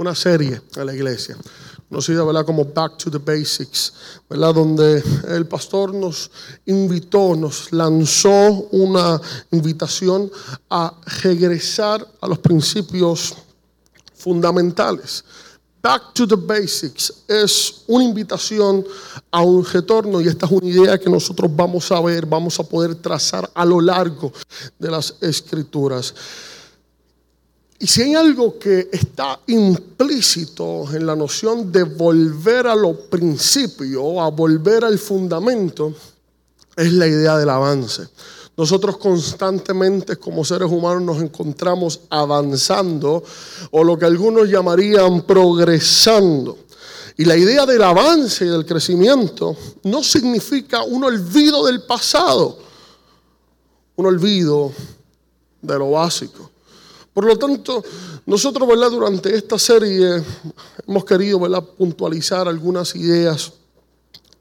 una serie a la iglesia, conocida ¿verdad? como Back to the Basics, donde el pastor nos invitó, nos lanzó una invitación a regresar a los principios fundamentales. Back to the Basics es una invitación a un retorno y esta es una idea que nosotros vamos a ver, vamos a poder trazar a lo largo de las escrituras. Y si hay algo que está implícito en la noción de volver a lo principio, a volver al fundamento, es la idea del avance. Nosotros constantemente como seres humanos nos encontramos avanzando o lo que algunos llamarían progresando. Y la idea del avance y del crecimiento no significa un olvido del pasado, un olvido de lo básico. Por lo tanto, nosotros ¿verdad? durante esta serie hemos querido ¿verdad? puntualizar algunas ideas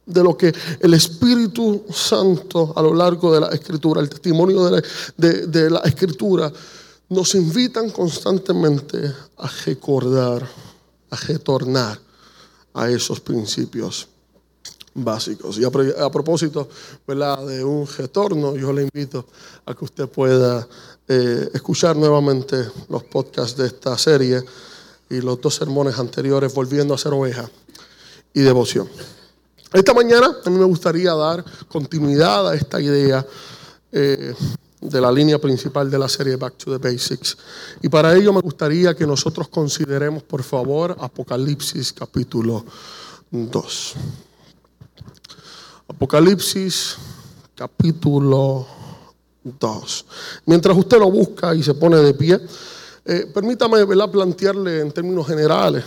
de lo que el Espíritu Santo a lo largo de la Escritura, el testimonio de la, Escritura, nos invitan constantemente a recordar, a retornar a esos principios básicos. Y a, propósito ¿verdad? de un retorno, yo le invito a que usted pueda eh, escuchar nuevamente los podcasts de esta serie y los dos sermones anteriores, volviendo a ser oveja y devoción. Esta mañana a mí me gustaría dar continuidad a esta idea eh, de la línea principal de la serie Back to the Basics. Y para ello me gustaría que nosotros consideremos, por favor, Apocalipsis capítulo 2. Apocalipsis capítulo 2. Mientras usted lo busca y se pone de pie, eh, permítame plantearle en términos generales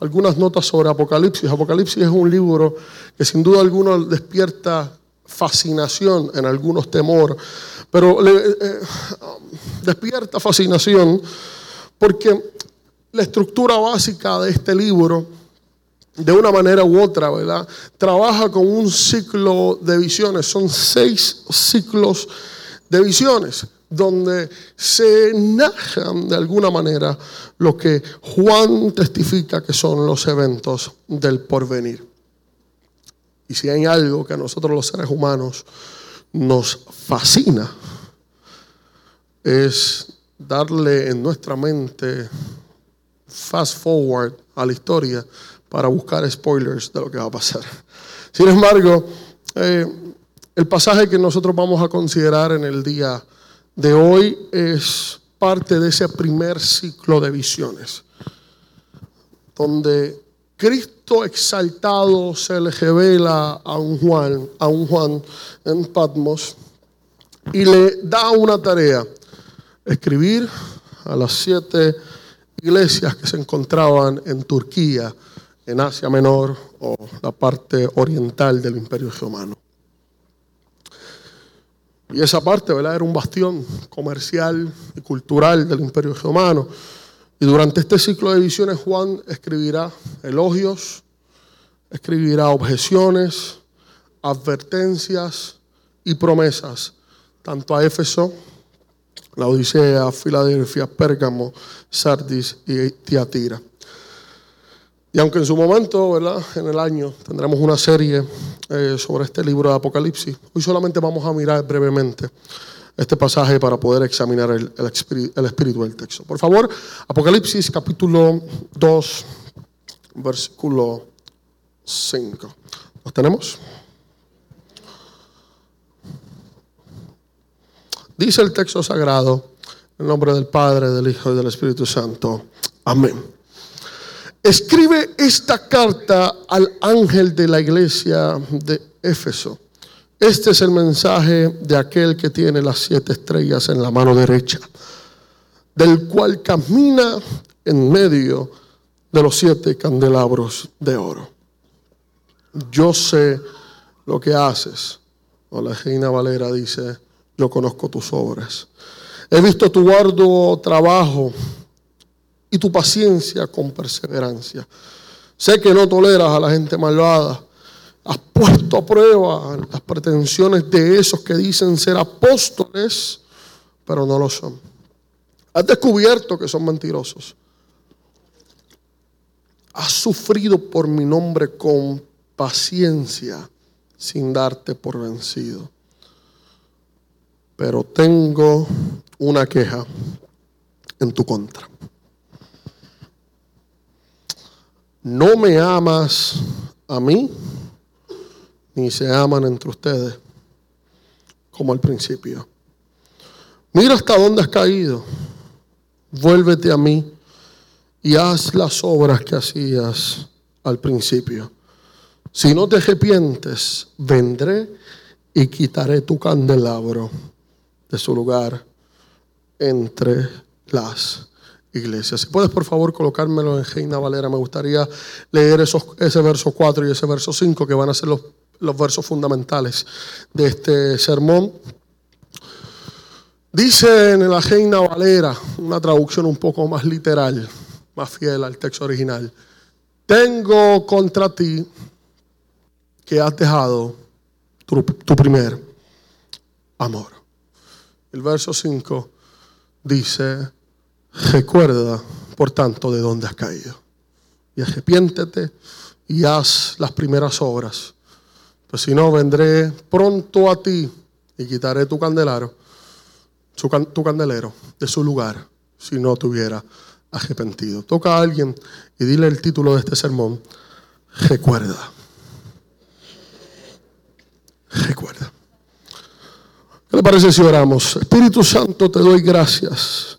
algunas notas sobre Apocalipsis. Apocalipsis es un libro que sin duda alguna despierta fascinación, en algunos temor, pero le, eh, despierta fascinación porque la estructura básica de este libro, de una manera u otra, ¿verdad? Trabaja con un ciclo de visiones, son seis ciclos de visiones donde se narran de alguna manera lo que Juan testifica que son los eventos del porvenir. Y si hay algo que a nosotros los seres humanos nos fascina, es darle en nuestra mente fast forward a la historia para buscar spoilers de lo que va a pasar. Sin embargo, eh, el pasaje que nosotros vamos a considerar en el día de hoy es parte de ese primer ciclo de visiones, donde Cristo exaltado se le revela a un Juan, a un Juan en Patmos y le da una tarea, escribir a las siete iglesias que se encontraban en Turquía, en Asia Menor o la parte oriental del Imperio Romano. Y esa parte, ¿verdad? Era un bastión comercial y cultural del Imperio Romano. Y durante este ciclo de visiones Juan escribirá elogios, escribirá objeciones, advertencias y promesas, tanto a Éfeso, la Odisea, Filadelfia, Pérgamo, Sardis y Tiatira. Y aunque en su momento, ¿verdad? En el año tendremos una serie eh, sobre este libro de Apocalipsis, hoy solamente vamos a mirar brevemente este pasaje para poder examinar el, el, espíritu del texto. Por favor, Apocalipsis capítulo 2, versículo 5. ¿Lo tenemos? Dice el texto sagrado, en nombre del Padre, del Hijo y del Espíritu Santo. Amén. Escribe esta carta al ángel de la iglesia de Éfeso. Este es el mensaje de aquel que tiene las siete estrellas en la mano derecha, del cual camina en medio de los siete candelabros de oro. Yo sé lo que haces. O la reina Valera dice, yo conozco tus obras. He visto tu arduo trabajo y tu paciencia con perseverancia. Sé que no toleras a la gente malvada. Has puesto a prueba las pretensiones de esos que dicen ser apóstoles, pero no lo son. Has descubierto que son mentirosos. has sufrido por mi nombre con paciencia sin darte por vencido. Pero tengo una queja en tu contra. No me amas a mí, ni se aman entre ustedes como al principio. Mira hasta dónde has caído. Vuélvete a mí y haz las obras que hacías al principio. Si no te arrepientes, vendré y quitaré tu candelabro de su lugar entre las iglesias. Si puedes, por favor, colocármelo en Reina Valera, me gustaría leer esos, ese verso 4 y ese verso 5 que van a ser los, los versos fundamentales de este sermón. Dice en la Reina Valera, una traducción un poco más literal, más fiel al texto original. Tengo contra ti que has dejado tu, tu primer amor. El verso 5 dice, recuerda, por tanto, de dónde has caído. Y arrepiéntete y haz las primeras obras. Pues si no, vendré pronto a ti y quitaré tu candelero, tu candelero de su lugar, si no tuviera arrepentido. Toca a alguien y dile el título de este sermón. Recuerda. Recuerda. ¿Qué le parece si oramos? Espíritu Santo, te doy gracias.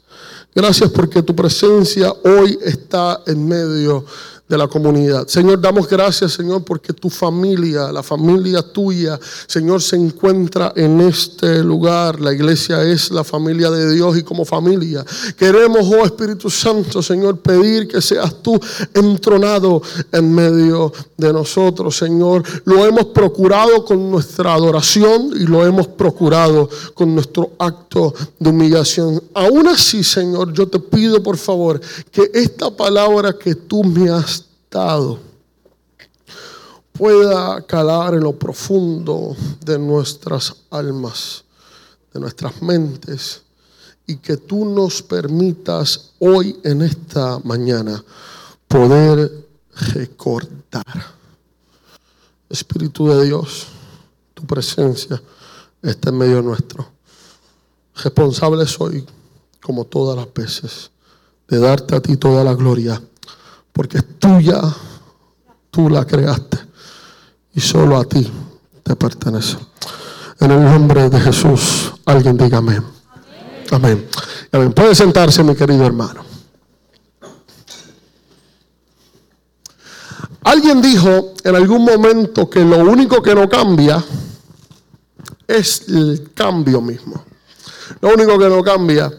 Gracias porque tu presencia hoy está en medio de la comunidad. Señor, damos gracias, Señor, porque tu familia, la familia tuya, Señor, se encuentra en este lugar. La iglesia es la familia de Dios y como familia queremos, oh Espíritu Santo, Señor, pedir que seas tú entronado en medio de nosotros, Señor. Lo hemos procurado con nuestra adoración y lo hemos procurado con nuestro acto de humillación. Aún así, Señor, yo te pido, por favor, que esta palabra que tú me has pueda calar en lo profundo de nuestras almas, de nuestras mentes, y que tú nos permitas hoy en esta mañana poder recordar. Espíritu de Dios, tu presencia está en medio nuestro. Responsable soy, como todas las veces, de darte a ti toda la gloria porque es tuya, tú la creaste y solo a ti te pertenece. En el nombre de Jesús, alguien diga amén. Amén. amén. Puede sentarse, mi querido hermano. Alguien dijo en algún momento que lo único que no cambia es el cambio mismo. Lo único que no cambia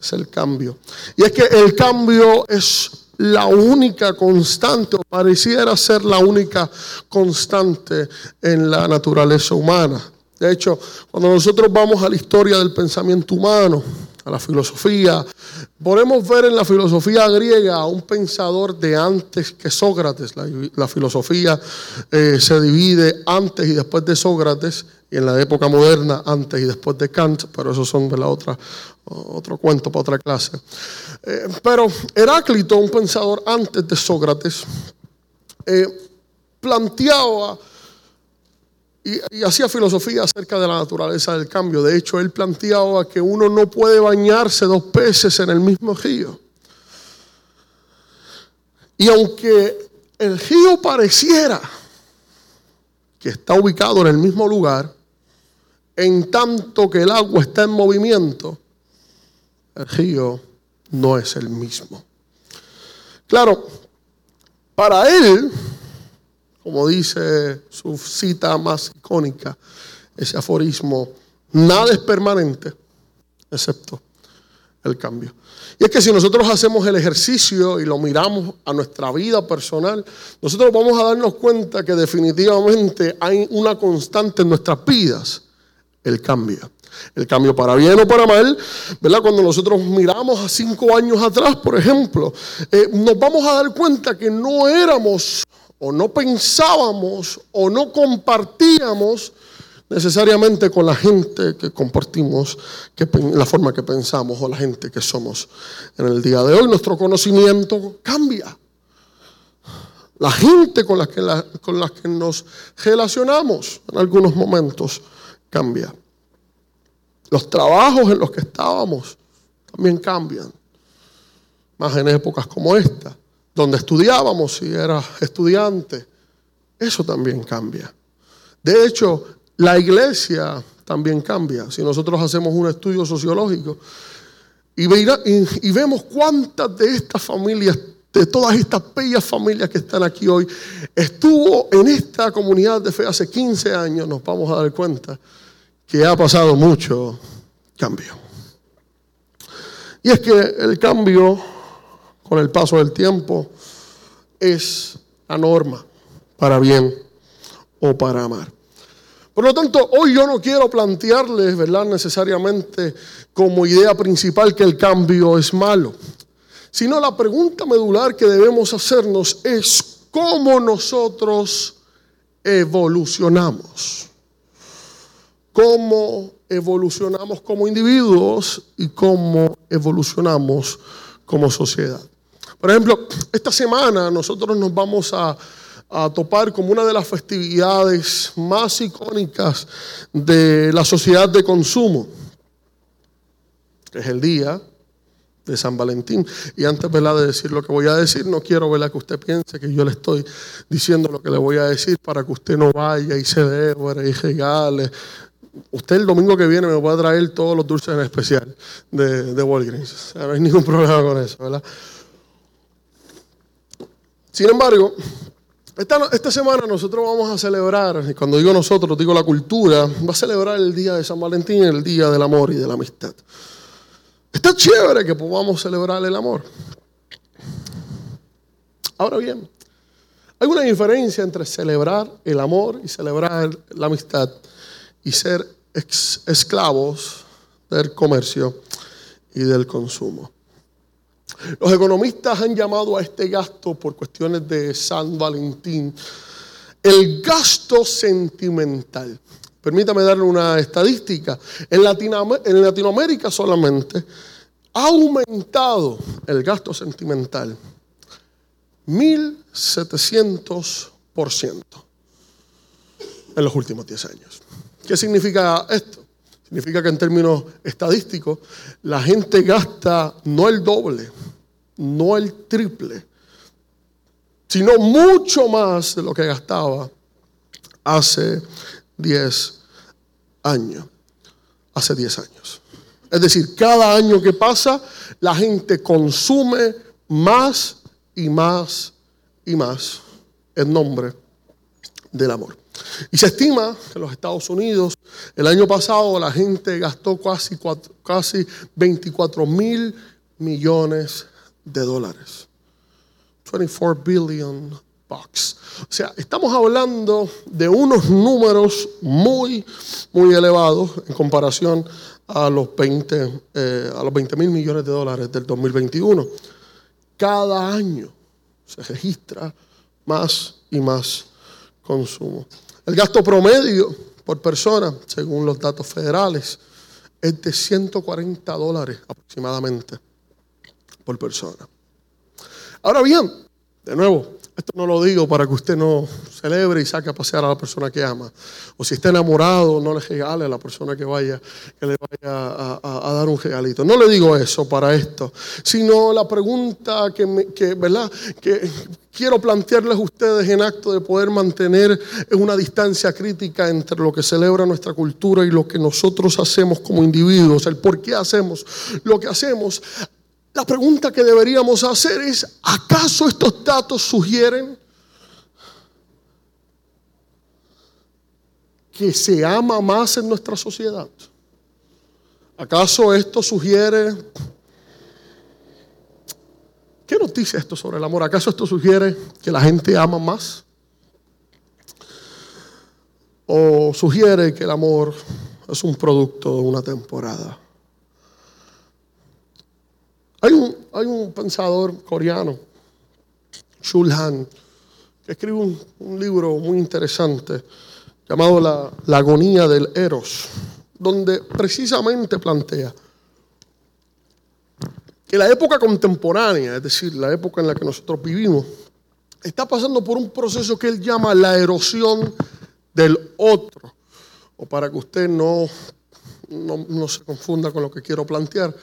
es el cambio. Y es que el cambio es la única constante, o pareciera ser la única constante en la naturaleza humana. De hecho, cuando nosotros vamos a la historia del pensamiento humano, a la filosofía, podemos ver en la filosofía griega a un pensador de antes que Sócrates. La, filosofía eh, se divide antes y después de Sócrates, y en la época moderna antes y después de Kant, pero eso son de la otra, otro cuento para otra clase. Eh, pero Heráclito, un pensador antes de Sócrates, eh, planteaba y, hacía filosofía acerca de la naturaleza del cambio. De hecho, él planteaba que uno no puede bañarse dos peces en el mismo río. Y aunque el río pareciera que está ubicado en el mismo lugar, en tanto que el agua está en movimiento, el río no es el mismo. Claro, para él, como dice su cita más icónica, ese aforismo, nada es permanente excepto el cambio. Y es que si nosotros hacemos el ejercicio y lo miramos a nuestra vida personal, nosotros vamos a darnos cuenta que definitivamente hay una constante en nuestras vidas, el cambio. El cambio para bien o para mal, ¿verdad? Cuando nosotros miramos a cinco años atrás, por ejemplo, eh, nos vamos a dar cuenta que no éramos o no pensábamos o no compartíamos necesariamente con la gente que compartimos, la forma que pensamos o la gente que somos en el día de hoy. Nuestro conocimiento cambia. La gente con la que, con la que nos relacionamos en algunos momentos cambia. Los trabajos en los que estábamos también cambian. Más en épocas como esta, donde estudiábamos si era estudiante, eso también cambia. De hecho, la iglesia también cambia. Si nosotros hacemos un estudio sociológico y, y vemos cuántas de estas familias de todas estas bellas familias que están aquí hoy, estuvo en esta comunidad de fe hace 15 años, nos vamos a dar cuenta que ha pasado mucho cambio. Y es que el cambio, con el paso del tiempo, es la norma para bien o para amar. Por lo tanto, hoy yo no quiero plantearles, ¿verdad?, necesariamente como idea principal que el cambio es malo sino la pregunta medular que debemos hacernos es cómo nosotros evolucionamos. Cómo evolucionamos como individuos y cómo evolucionamos como sociedad. Por ejemplo, esta semana nosotros nos vamos a, topar como una de las festividades más icónicas de la sociedad de consumo, que es el día de San Valentín. Y antes de decir lo que voy a decir, no quiero ¿verdad? que usted piense que yo le estoy diciendo lo que le voy a decir para que usted no vaya y se dé y regale. Usted el domingo que viene me a traer todos los dulces en especial de, de Walgreens. no hay ningún problema con eso, ¿verdad? Sin embargo, esta, esta, semana nosotros vamos a celebrar, y cuando digo nosotros, digo la cultura, va a celebrar el día de San Valentín, el día del amor y de la amistad. Está chévere que podamos celebrar el amor. Ahora bien, hay una diferencia entre celebrar el amor y celebrar la amistad y ser esclavos del comercio y del consumo. Los economistas han llamado a este gasto por cuestiones de San Valentín el gasto sentimental. Permítame darle una estadística. En, Latinoamérica solamente ha aumentado el gasto sentimental 1.700% en los últimos 10 años. ¿Qué significa esto? Significa que en términos estadísticos la gente gasta no el doble, no el triple, sino mucho más de lo que gastaba hace 10 años. Hace 10 años. Es decir, cada año que pasa, la gente consume más y más y más en nombre del amor. Y se estima que en los Estados Unidos el año pasado la gente gastó casi, casi 24 mil millones de dólares. 24 billion o sea, estamos hablando de unos números muy, muy elevados en comparación a los 20, eh, a los 20 mil millones de dólares del 2021. Cada año se registra más y más consumo. El gasto promedio por persona, según los datos federales, es de 140 dólares aproximadamente por persona. Ahora bien, de nuevo, esto no lo digo para que usted no celebre y saque a pasear a la persona que ama. O si está enamorado, no le regale a la persona que vaya, que le vaya a, dar un regalito. No le digo eso para esto, sino la pregunta que, ¿verdad? que quiero plantearles a ustedes en acto de poder mantener una distancia crítica entre lo que celebra nuestra cultura y lo que nosotros hacemos como individuos, el por qué hacemos lo que hacemos la pregunta que deberíamos hacer es, ¿acaso estos datos sugieren que se ama más en nuestra sociedad? ¿Acaso esto sugiere... ¿Qué nos dice esto sobre el amor? ¿Acaso esto sugiere que la gente ama más? ¿O sugiere que el amor es un producto de una temporada? Hay un, hay un pensador coreano, Shulhan, que escribe un, libro muy interesante llamado la, la agonía del Eros, donde precisamente plantea que la época contemporánea, es decir, la época en la que nosotros vivimos, está pasando por un proceso que él llama la erosión del otro. O para que usted no, no, se confunda con lo que quiero plantear,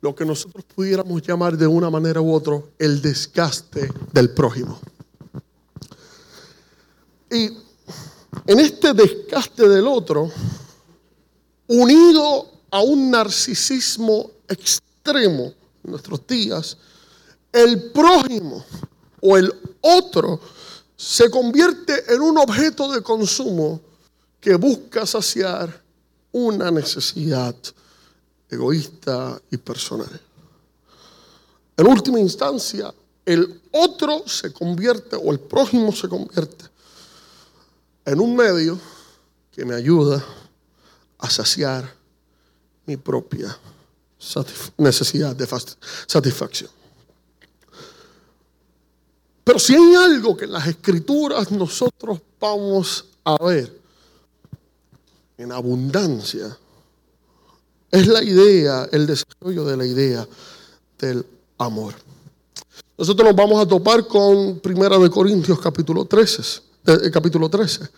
lo que nosotros pudiéramos llamar de una manera u otra el desgaste del prójimo. Y en este desgaste del otro, unido a un narcisismo extremo en nuestros días, el prójimo o el otro se convierte en un objeto de consumo que busca saciar una necesidad egoísta y personal. En última instancia, el otro se convierte o el prójimo se convierte en un medio que me ayuda a saciar mi propia necesidad de satisfacción. Pero si hay algo que en las escrituras nosotros vamos a ver en abundancia, es la idea, el desarrollo de la idea del amor. Nosotros nos vamos a topar con Primera de Corintios capítulo 13, eh, capítulo 13,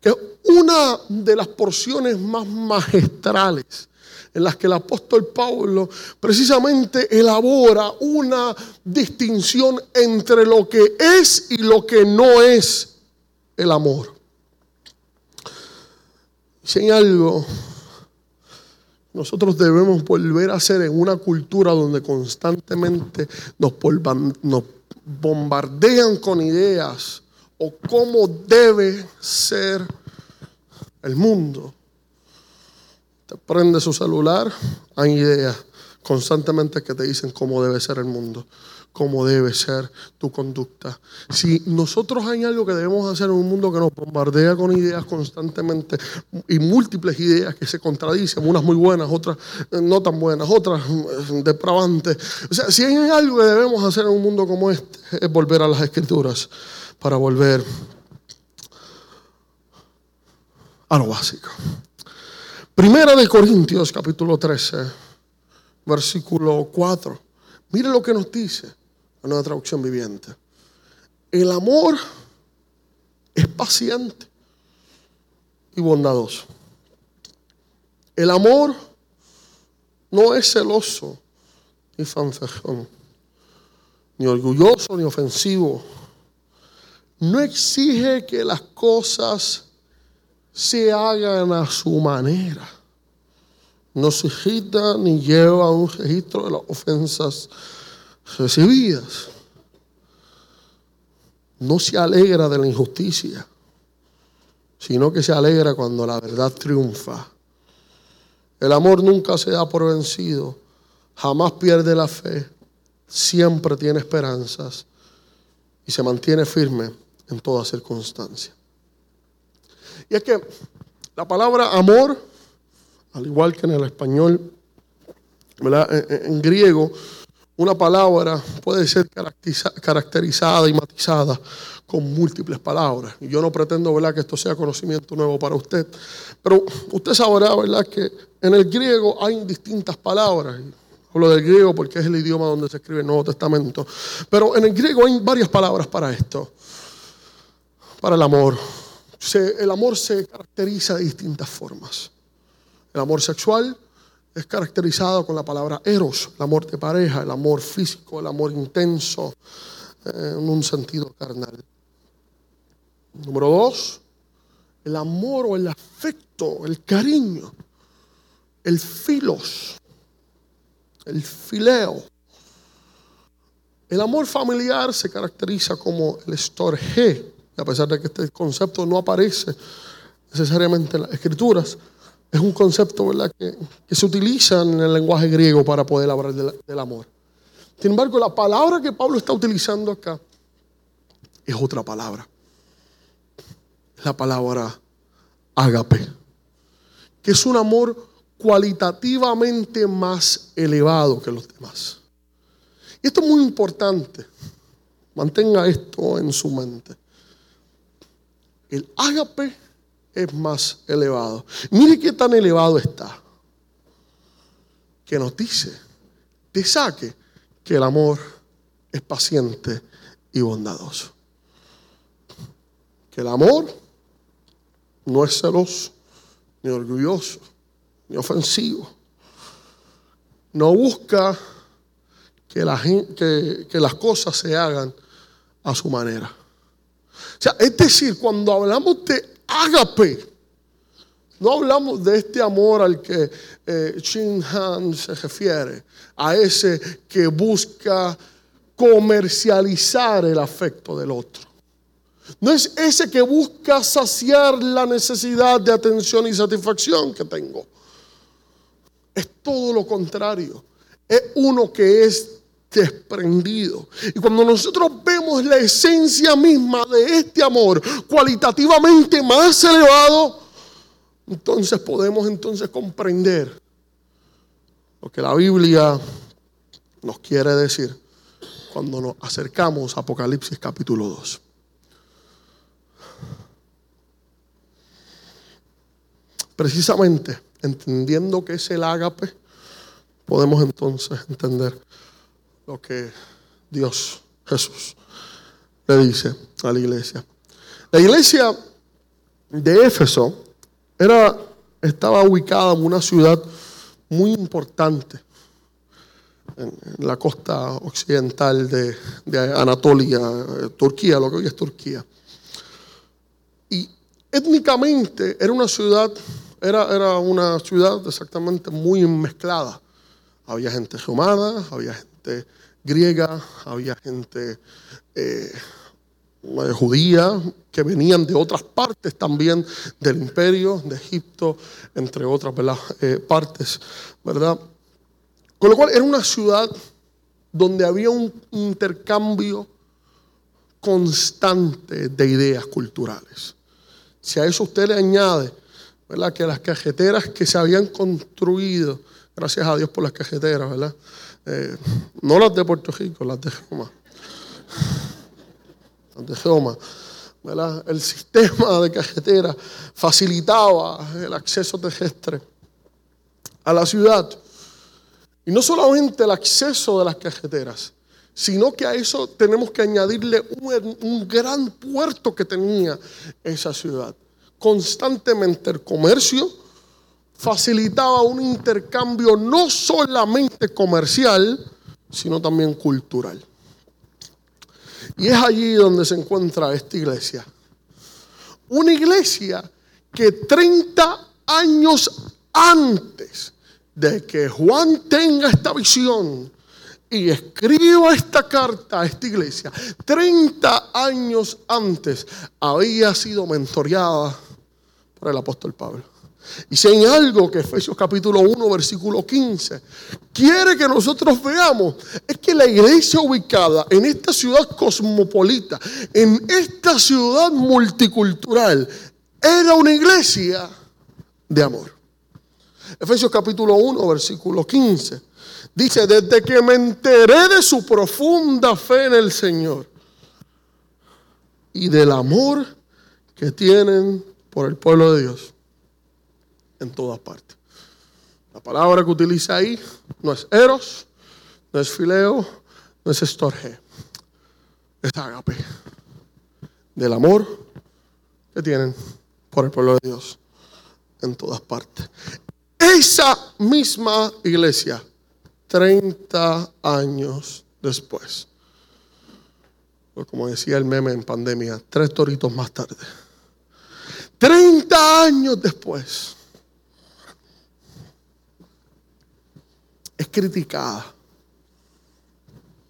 que es una de las porciones más magistrales en las que el apóstol Pablo precisamente elabora una distinción entre lo que es y lo que no es el amor. Si algo nosotros debemos volver a ser en una cultura donde constantemente nos, bombardean con ideas o cómo debe ser el mundo. Te prende su celular, hay ideas constantemente que te dicen cómo debe ser el mundo, cómo debe ser tu conducta. Si nosotros hay algo que debemos hacer en un mundo que nos bombardea con ideas constantemente y múltiples ideas que se contradicen, unas muy buenas, otras no tan buenas, otras eh, depravantes. O sea, si hay algo que debemos hacer en un mundo como este, es volver a las escrituras para volver a lo básico. Primera de Corintios capítulo 13, versículo 4. Mire lo que nos dice la nueva traducción viviente. El amor es paciente y bondadoso. El amor no es celoso ni fanfejón, ni orgulloso ni ofensivo. No exige que las cosas se hagan a su manera. No se agita ni lleva un registro de las ofensas recibidas. No se alegra de la injusticia, sino que se alegra cuando la verdad triunfa. El amor nunca se da por vencido, jamás pierde la fe, siempre tiene esperanzas y se mantiene firme en toda circunstancia. Y es que la palabra amor, al igual que en el español, En, griego, una palabra puede ser caracterizada y matizada con múltiples palabras. Y yo no pretendo ¿verdad? que esto sea conocimiento nuevo para usted, pero usted sabrá ¿verdad? que en el griego hay distintas palabras. Hablo del griego porque es el idioma donde se escribe el Nuevo Testamento. Pero en el griego hay varias palabras para esto. Para el amor, el amor se caracteriza de distintas formas. El amor sexual es caracterizado con la palabra eros, el amor de pareja, el amor físico, el amor intenso, eh, en un sentido carnal. Número dos, el amor o el afecto, el cariño, el filos, el fileo. El amor familiar se caracteriza como el storge, a pesar de que este concepto no aparece necesariamente en las escrituras, es un concepto ¿verdad? Que, se utiliza en el lenguaje griego para poder hablar del, amor. Sin embargo, la palabra que Pablo está utilizando acá es otra palabra. la palabra ágape, que es un amor cualitativamente más elevado que los demás. Y esto es muy importante. Mantenga esto en su mente el ágape es más elevado. Mire qué tan elevado está. Que nos dice, te saque que el amor es paciente y bondadoso. que el amor no es celoso, ni orgulloso, ni ofensivo. No busca que, que las cosas se hagan a su manera. O sea, es decir, cuando hablamos de ágape, no hablamos de este amor al que eh, Han se refiere, a ese que busca comercializar el afecto del otro. No es ese que busca saciar la necesidad de atención y satisfacción que tengo. Es todo lo contrario. Es uno que es desprendido. Y cuando nosotros vemos la esencia misma de este amor cualitativamente más elevado, entonces podemos entonces comprender lo que la Biblia nos quiere decir cuando nos acercamos a Apocalipsis capítulo 2. Precisamente entendiendo que es el ágape, podemos entonces entender lo que Dios, Jesús, le dice a la iglesia. La iglesia de Éfeso era, estaba ubicada en una ciudad muy importante en, la costa occidental de, Anatolia, Turquía, lo que hoy es Turquía. Y étnicamente era una ciudad, era, era una ciudad exactamente muy mezclada. Había gente romana, había gente griega, había gente eh, judía, que venían de otras partes también del imperio, de Egipto, entre otras eh, partes, ¿verdad? Con lo cual era una ciudad donde había un intercambio constante de ideas culturales. Si a eso usted le añade, ¿verdad? Que las cajeteras que se habían construido, gracias a Dios por las cajeteras, ¿verdad? Eh, no las de Puerto Rico, las de Roma de Geoma, el sistema de carretera facilitaba el acceso terrestre a la ciudad. Y no solamente el acceso de las carreteras, sino que a eso tenemos que añadirle un, gran puerto que tenía esa ciudad. Constantemente el comercio facilitaba un intercambio no solamente comercial, sino también cultural. Y es allí donde se encuentra esta iglesia. Una iglesia que 30 años antes de que Juan tenga esta visión y escriba esta carta a esta iglesia, 30 años antes había sido mentoreada por el apóstol Pablo. Y si hay algo que Efesios capítulo 1, versículo 15, quiere que nosotros veamos, es que la iglesia ubicada en esta ciudad cosmopolita, en esta ciudad multicultural, era una iglesia de amor. Efesios capítulo 1, versículo 15. Dice, desde que me enteré de su profunda fe en el Señor y del amor que tienen por el pueblo de Dios en todas partes. La palabra que utiliza ahí no es eros, no es fileo, no es estorge, es agape. Del amor que tienen por el pueblo de Dios en todas partes. Esa misma iglesia, 30 años después, pues como decía el meme en pandemia, tres toritos más tarde. 30 años después, es criticada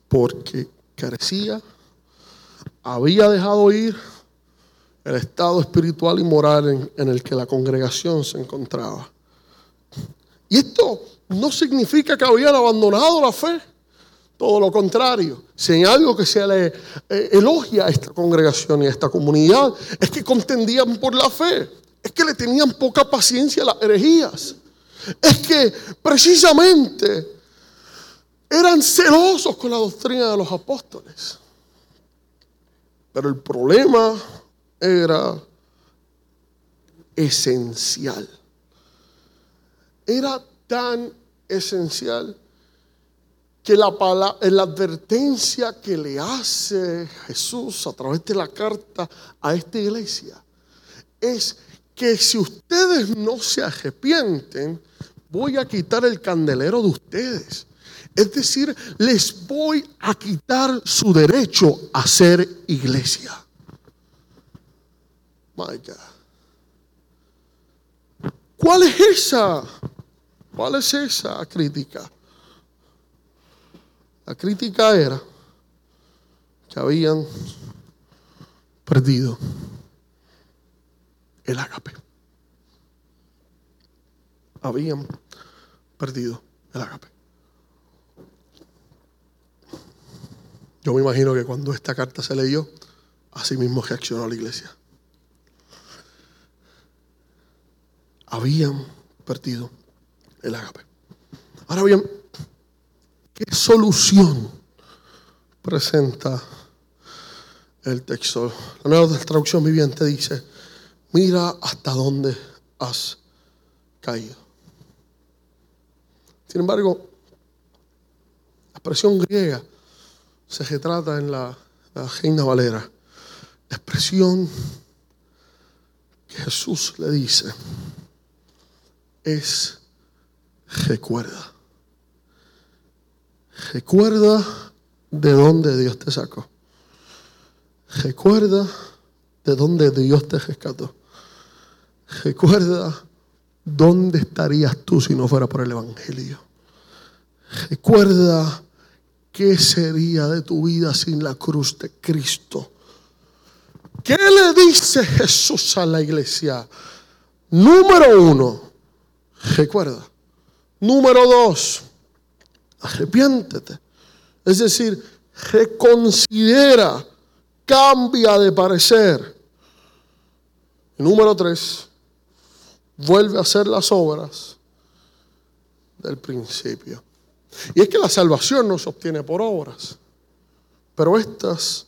porque carecía, había dejado ir el estado espiritual y moral en, el que la congregación se encontraba. Y esto no significa que habían abandonado la fe. Todo lo contrario, si hay algo que se le eh, elogia a esta congregación y a esta comunidad, es que contendían por la fe, es que le tenían poca paciencia a las herejías, es que precisamente eran celosos con la doctrina de los apóstoles. Pero el problema era esencial. Era tan esencial que la, la advertencia que le hace Jesús a través de la carta a esta iglesia es que si ustedes no se arrepienten, voy a quitar el candelero de ustedes. Es decir, les voy a quitar su derecho a ser iglesia. My God. ¿Cuál es esa? ¿Cuál es esa crítica? La crítica era que habían perdido el agape. Habían perdido el agape. Yo me imagino que cuando esta carta se leyó, así mismo reaccionó la iglesia. Habían perdido el agape. Ahora bien, ¿qué solución presenta el texto? La nueva traducción viviente dice, mira hasta dónde has caído. Sin embargo, la expresión griega se retrata en la, la Reina Valera. La expresión que Jesús le dice es recuerda. Recuerda de dónde Dios te sacó. Recuerda de dónde Dios te rescató. Recuerda dónde estarías tú si no fuera por el Evangelio. Recuerda ¿Qué sería de tu vida sin la cruz de Cristo? ¿Qué le dice Jesús a la iglesia? Número uno, recuerda. Número dos, arrepiéntete. Es decir, reconsidera, cambia de parecer. número tres, vuelve a hacer las obras del principio. Y es que la salvación no se obtiene por obras, pero estas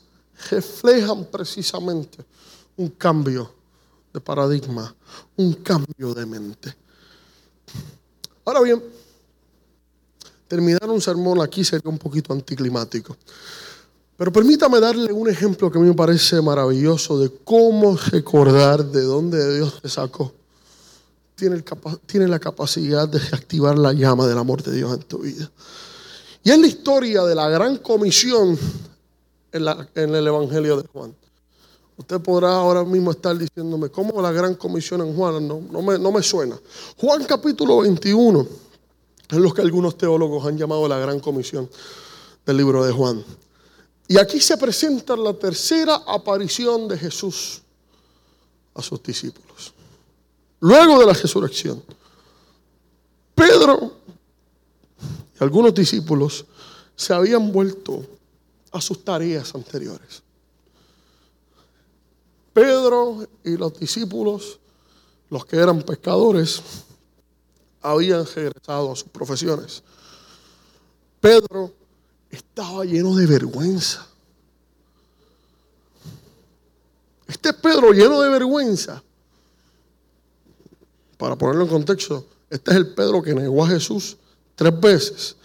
reflejan precisamente un cambio de paradigma, un cambio de mente. Ahora bien, terminar un sermón aquí sería un poquito anticlimático. Pero permítame darle un ejemplo que a mí me parece maravilloso de cómo recordar de dónde Dios te sacó tiene, la capacidad de reactivar la llama del amor de Dios en tu vida. Y es la historia de la gran comisión en, el Evangelio de Juan. Usted podrá ahora mismo estar diciéndome, ¿cómo la gran comisión en Juan? No, no, me, no me suena. Juan capítulo 21 es lo que algunos teólogos han llamado la gran comisión del libro de Juan. Y aquí se presenta la tercera aparición de Jesús a sus discípulos luego de la resurrección, Pedro y algunos discípulos se habían vuelto a sus tareas anteriores. Pedro y los discípulos, los que eran pescadores, habían regresado a sus profesiones. Pedro estaba lleno de vergüenza. Este Pedro lleno de vergüenza para ponerlo en contexto, este es el Pedro que negó a Jesús tres veces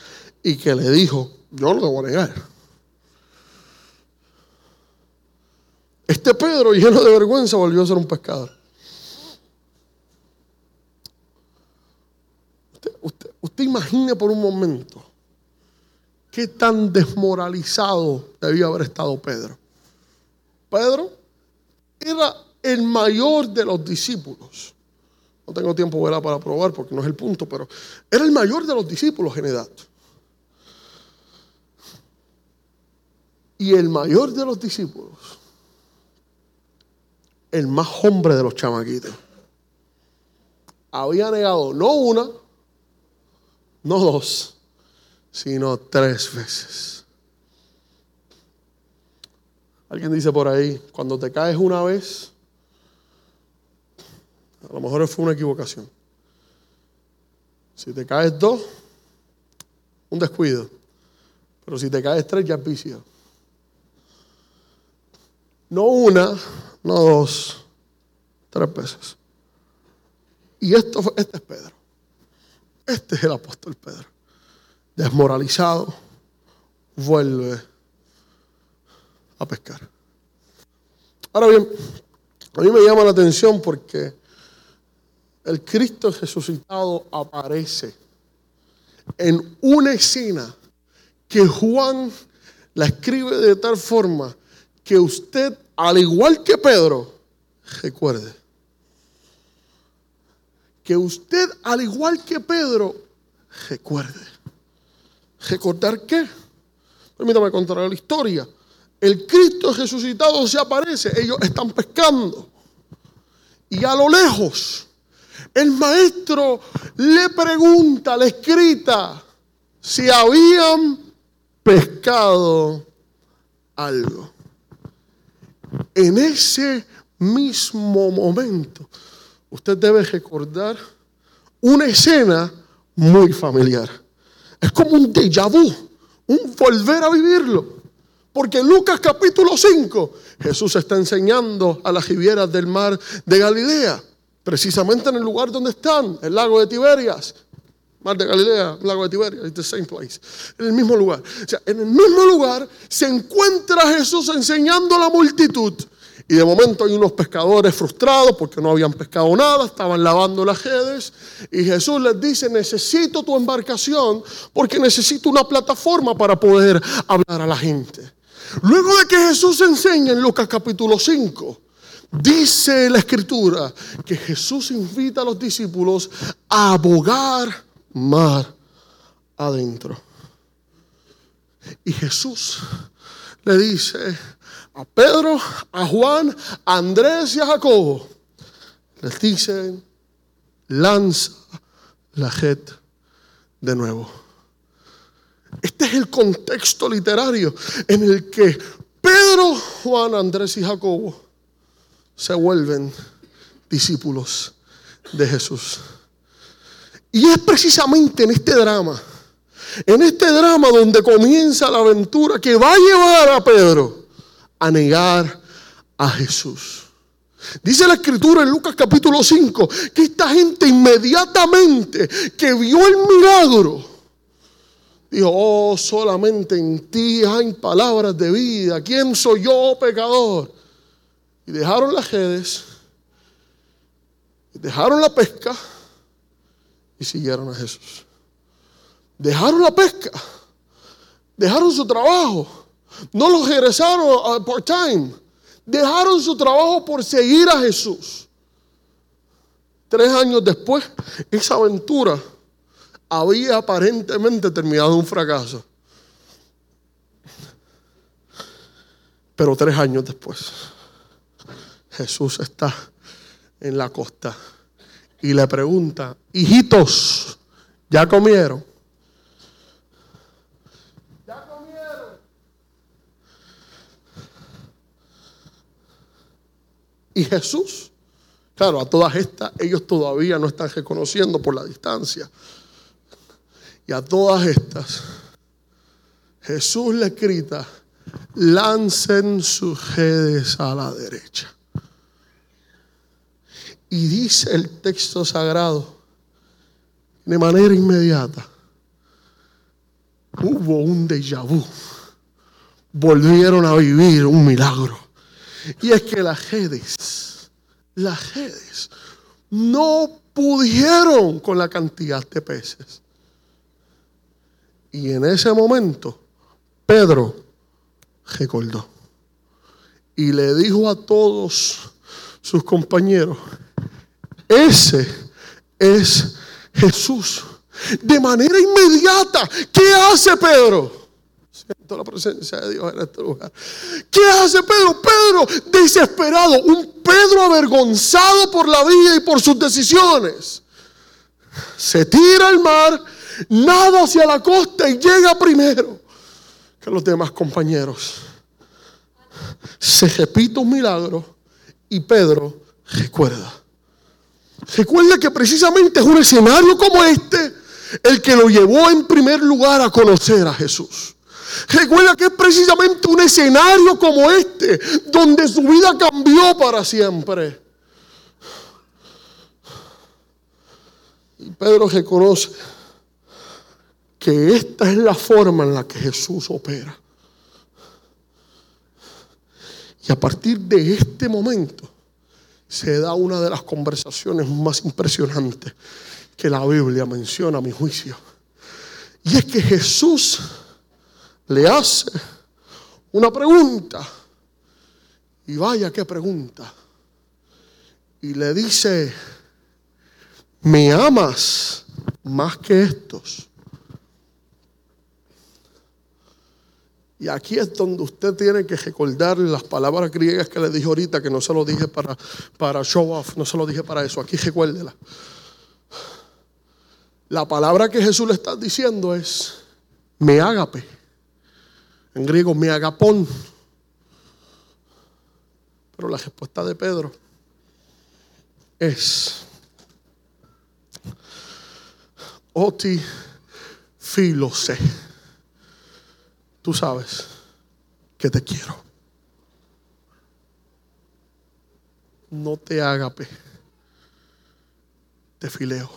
y que le dijo, yo voy a negar. Este Pedro, lleno de vergüenza, volvió a ser un pescador. Usted, usted, imagine por un momento qué tan desmoralizado debió haber estado Pedro. Pedro era el mayor de los discípulos. No tengo tiempo para probar porque no es el punto, pero era el mayor de los discípulos en edad. Y el mayor de los discípulos, el más hombre de los chamaquitos, había negado no una, no dos, sino tres veces. Alguien dice por ahí, cuando te caes una vez, a lo mejor fue una equivocación. Si te caes dos, un descuido. Pero si te caes tres, ya es vicio. No una, no dos, tres veces. Y esto, este es Pedro. Este es el apóstol Pedro. Desmoralizado, vuelve a pescar. Ahora bien, a mí me llama la atención porque el Cristo resucitado aparece en una escena que Juan la escribe de tal forma que usted, al igual que Pedro, recuerde. Que usted, al igual que Pedro, recuerde. ¿Recordar qué? Permítame contar la historia. El Cristo resucitado se aparece, ellos están pescando. Y a lo lejos, el maestro le pregunta, le escrita, si habían pescado algo. En ese mismo momento, usted debe recordar una escena muy familiar. Es como un déjà vu, un volver a vivirlo. Porque en Lucas capítulo 5, Jesús está enseñando a las rivieras del mar de Galilea, precisamente en el lugar donde están, el lago de Tiberias. Mar de Galilea, lago de Tiberias, the same place. En el mismo lugar. O sea, en el mismo lugar se encuentra Jesús enseñando a la multitud. Y de momento hay unos pescadores frustrados porque no habían pescado nada, estaban lavando las redes. Y Jesús les dice, necesito tu embarcación porque necesito una plataforma para poder hablar a la gente. Luego de que Jesús enseña en Lucas capítulo 5, dice la escritura que Jesús invita a los discípulos a abogar mar adentro. Y Jesús le dice a Pedro, a Juan, a Andrés y a Jacobo, les dice, lanza la red de nuevo. Este es el contexto literario en el que Pedro, Juan, Andrés y Jacobo se vuelven discípulos de Jesús. Y es precisamente en este drama, en este drama donde comienza la aventura que va a llevar a Pedro a negar a Jesús. Dice la escritura en Lucas capítulo 5 que esta gente inmediatamente que vio el milagro, Dijo, oh, solamente en ti hay palabras de vida. ¿Quién soy yo, pecador? Y dejaron las redes, dejaron la pesca y siguieron a Jesús. Dejaron la pesca, dejaron su trabajo, no los regresaron a part-time, dejaron su trabajo por seguir a Jesús. Tres años después, esa aventura había aparentemente terminado un fracaso. Pero tres años después, Jesús está en la costa y le pregunta, hijitos, ¿ya comieron? ¿Ya comieron? Y Jesús, claro, a todas estas, ellos todavía no están reconociendo por la distancia. Y a todas estas, Jesús le grita, lancen sus redes a la derecha. Y dice el texto sagrado, de manera inmediata, hubo un déjà vu. Volvieron a vivir un milagro. Y es que las redes, las redes, no pudieron con la cantidad de peces. Y en ese momento, Pedro recordó. Y le dijo a todos sus compañeros, ese es Jesús. De manera inmediata, ¿qué hace Pedro? Siento la presencia de Dios en este lugar. ¿Qué hace Pedro? Pedro desesperado, un Pedro avergonzado por la vida y por sus decisiones. Se tira al mar nada hacia la costa y llega primero que los demás compañeros. Se repite un milagro y Pedro recuerda. Recuerda que precisamente es un escenario como este el que lo llevó en primer lugar a conocer a Jesús. Recuerda que es precisamente un escenario como este donde su vida cambió para siempre. Y Pedro reconoce que esta es la forma en la que Jesús opera. Y a partir de este momento se da una de las conversaciones más impresionantes que la Biblia menciona a mi juicio. Y es que Jesús le hace una pregunta. Y vaya qué pregunta. Y le dice, ¿me amas más que estos? Y aquí es donde usted tiene que recordar las palabras griegas que le dije ahorita, que no se lo dije para, para show off, no se lo dije para eso. Aquí recuérdela. La palabra que Jesús le está diciendo es me ágape. En griego, me agapón. Pero la respuesta de Pedro es oti filose. Tú sabes que te quiero. No te agape. Te fileo.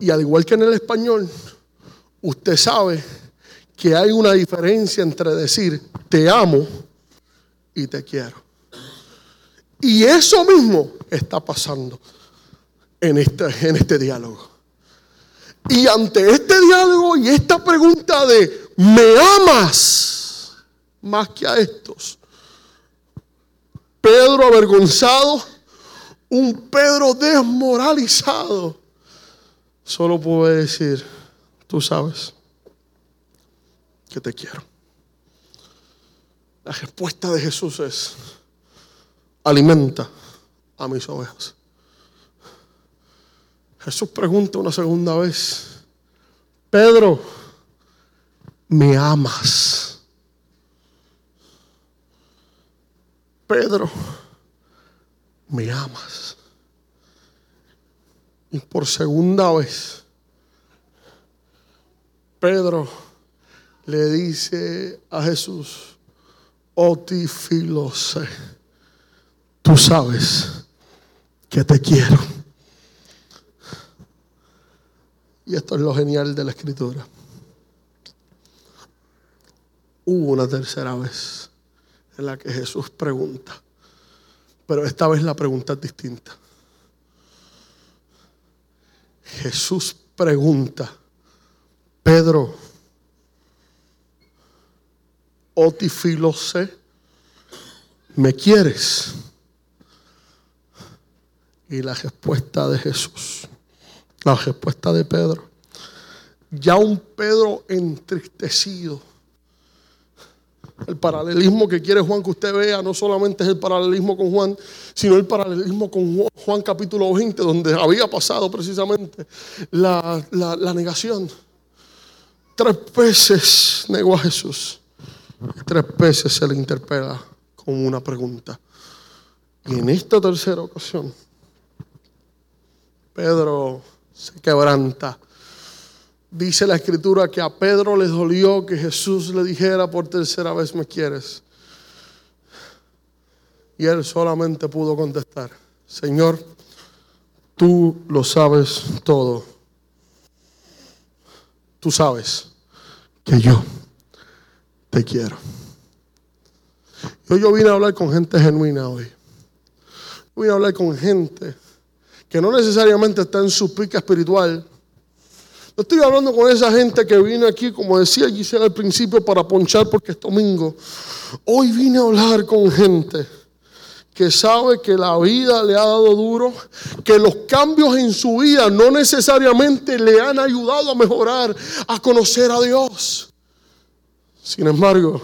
Y al igual que en el español, usted sabe que hay una diferencia entre decir te amo y te quiero. Y eso mismo está pasando en este, en este diálogo. Y ante este diálogo y esta pregunta de ¿me amas más que a estos? Pedro avergonzado, un Pedro desmoralizado solo puede decir, tú sabes que te quiero. La respuesta de Jesús es, alimenta a mis ovejas. Jesús pregunta una segunda vez, Pedro, ¿me amas? Pedro, ¿me amas? Y por segunda vez, Pedro le dice a Jesús, Oti filose, tú sabes que te quiero. Y esto es lo genial de la escritura. Hubo una tercera vez en la que Jesús pregunta, pero esta vez la pregunta es distinta. Jesús pregunta, Pedro, Otifilose, ¿me quieres? Y la respuesta de Jesús, la respuesta de Pedro, ya un Pedro entristecido el paralelismo que quiere Juan que usted vea no solamente es el paralelismo con Juan, sino el paralelismo con Juan capítulo 20, donde había pasado precisamente la, negación. Tres veces negó a Jesús. Tres veces se le interpela con una pregunta. Y en esta tercera ocasión, Pedro se quebranta Dice la escritura que a Pedro le dolió que Jesús le dijera por tercera vez me quieres. Y él solamente pudo contestar, Señor, tú lo sabes todo. Tú sabes que yo te quiero. Yo, yo vine a hablar con gente genuina hoy. Voy a hablar con gente que no necesariamente está en su pica espiritual, no estoy hablando con esa gente que vino aquí, como decía Gisela al principio, para ponchar porque es domingo. Hoy vine a hablar con gente que sabe que la vida le ha dado duro, que los cambios en su vida no necesariamente le han ayudado a mejorar, a conocer a Dios. Sin embargo,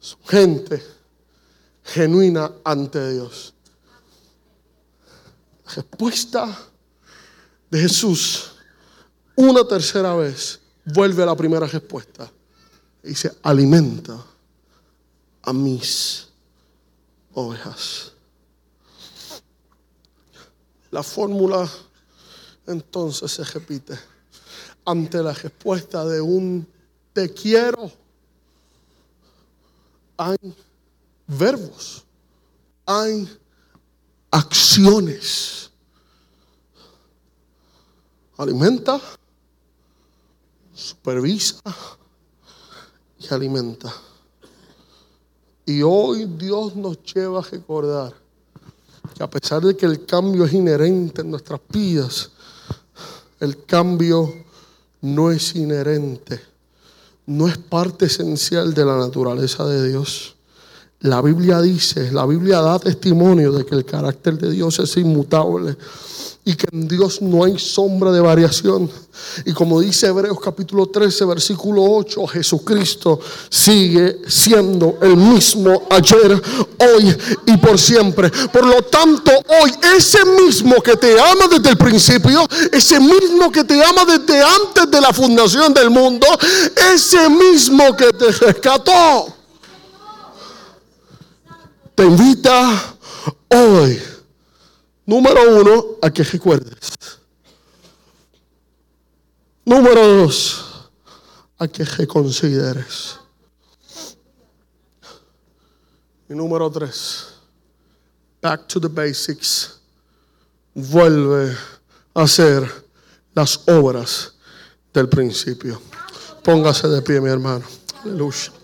son gente genuina ante Dios. Respuesta de Jesús una tercera vez, vuelve a la primera respuesta. Dice, alimenta a mis ovejas. La fórmula entonces se repite ante la respuesta de un te quiero. Hay verbos, hay acciones. Alimenta supervisa y alimenta. Y hoy Dios nos lleva a recordar que a pesar de que el cambio es inherente en nuestras vidas, el cambio no es inherente, no es parte esencial de la naturaleza de Dios. La Biblia dice, la Biblia da testimonio de que el carácter de Dios es inmutable y que en Dios no hay sombra de variación. Y como dice Hebreos capítulo 13, versículo 8, Jesucristo sigue siendo el mismo ayer, hoy y por siempre. Por lo tanto, hoy ese mismo que te ama desde el principio, ese mismo que te ama desde antes de la fundación del mundo, ese mismo que te rescató, te invita hoy Número uno, a que recuerdes. Número dos, a que reconsideres. Y número tres, back to the basics. Vuelve a hacer las obras del principio. Póngase de pie, mi hermano. Aleluya.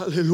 Aleluya.